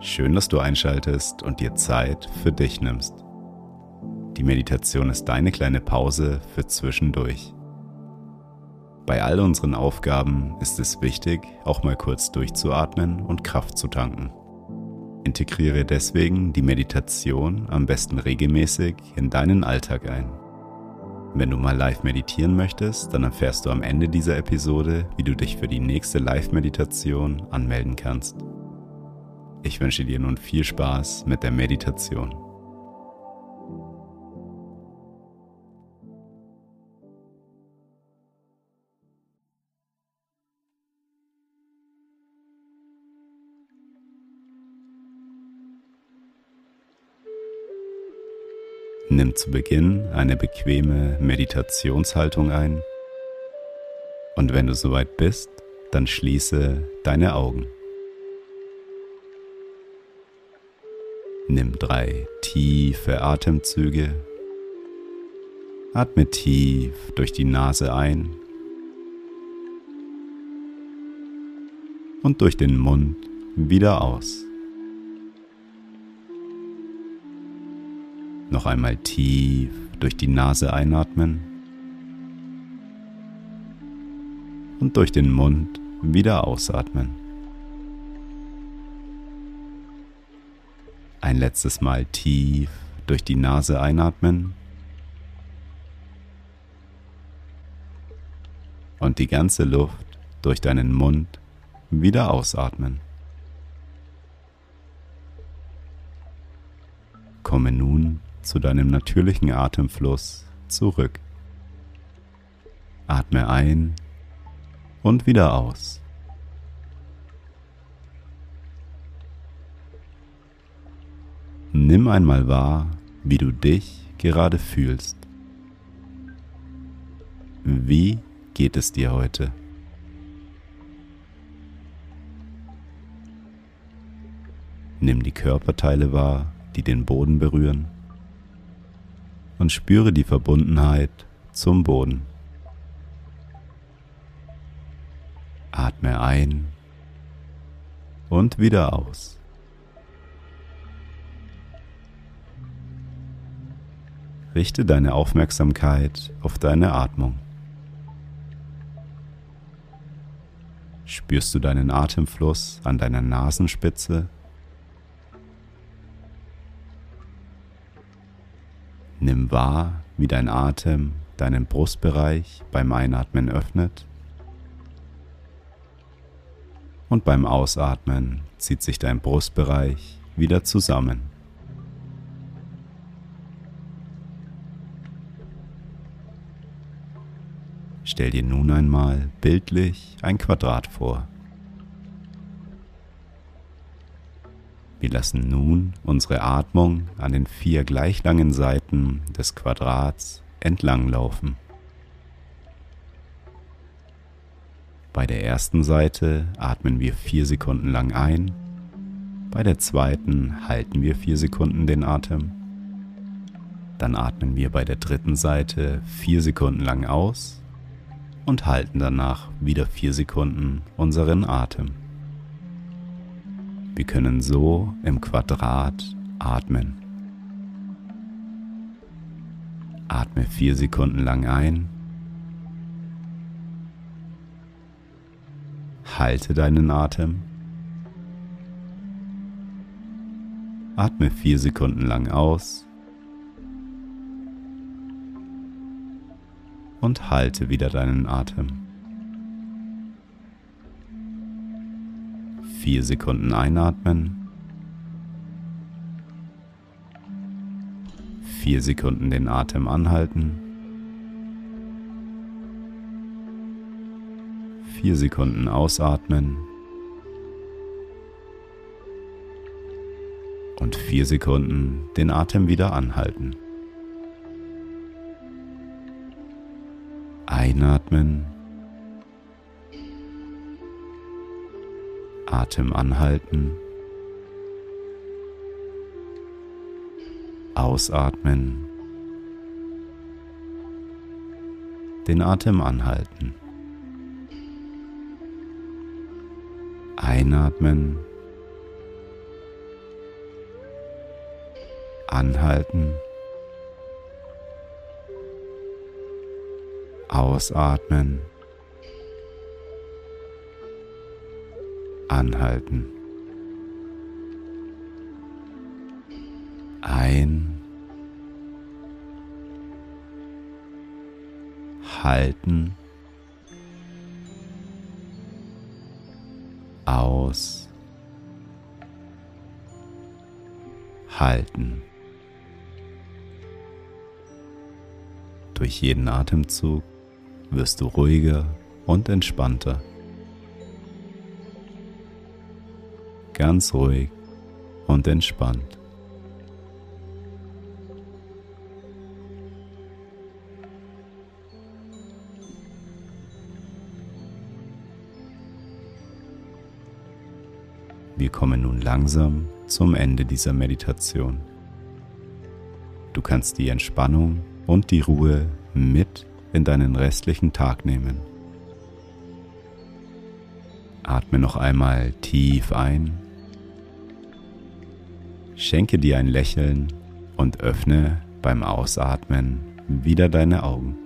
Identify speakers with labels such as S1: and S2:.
S1: Schön, dass du einschaltest und dir Zeit für dich nimmst. Die Meditation ist deine kleine Pause für zwischendurch. Bei all unseren Aufgaben ist es wichtig, auch mal kurz durchzuatmen und Kraft zu tanken. Integriere deswegen die Meditation am besten regelmäßig in deinen Alltag ein. Wenn du mal live meditieren möchtest, dann erfährst du am Ende dieser Episode, wie du dich für die nächste Live-Meditation anmelden kannst. Ich wünsche dir nun viel Spaß mit der Meditation. Nimm zu Beginn eine bequeme Meditationshaltung ein und wenn du soweit bist, dann schließe deine Augen. Nimm drei tiefe Atemzüge. Atme tief durch die Nase ein und durch den Mund wieder aus. Noch einmal tief durch die Nase einatmen und durch den Mund wieder ausatmen. Ein letztes Mal tief durch die Nase einatmen. Und die ganze Luft durch deinen Mund wieder ausatmen. Komme nun zu deinem natürlichen Atemfluss zurück. Atme ein und wieder aus. Nimm einmal wahr, wie du dich gerade fühlst. Wie geht es dir heute? Nimm die Körperteile wahr, die den Boden berühren und spüre die Verbundenheit zum Boden. Atme ein und wieder aus. Richte deine Aufmerksamkeit auf deine Atmung. Spürst du deinen Atemfluss an deiner Nasenspitze? Nimm wahr, wie dein Atem deinen Brustbereich beim Einatmen öffnet und beim Ausatmen zieht sich dein Brustbereich wieder zusammen. Stell dir nun einmal bildlich ein Quadrat vor. Wir lassen nun unsere Atmung an den vier gleich langen Seiten des Quadrats entlang laufen. Bei der ersten Seite atmen wir vier Sekunden lang ein, bei der zweiten halten wir vier Sekunden den Atem, dann atmen wir bei der dritten Seite vier Sekunden lang aus und halten danach wieder vier Sekunden unseren Atem. Wir können so im Quadrat atmen. Atme vier Sekunden lang ein. Halte deinen Atem. Atme vier Sekunden lang aus. Und halte wieder deinen Atem. Vier Sekunden einatmen. Vier Sekunden den Atem anhalten. Vier Sekunden ausatmen. und vier Sekunden den Atem wieder anhalten. Einatmen. Atem anhalten. Ausatmen. Den Atem anhalten. Einatmen. Anhalten. Ausatmen. Anhalten. Ein. Halten. Aus. Halten. Durch jeden Atemzug wirst du ruhiger und entspannter. Ganz ruhig und entspannt. Wir kommen nun langsam zum Ende dieser Meditation. Du kannst die Entspannung und die Ruhe mit in deinen restlichen Tag nehmen. Atme noch einmal tief ein, schenke dir ein Lächeln und öffne beim Ausatmen wieder deine Augen.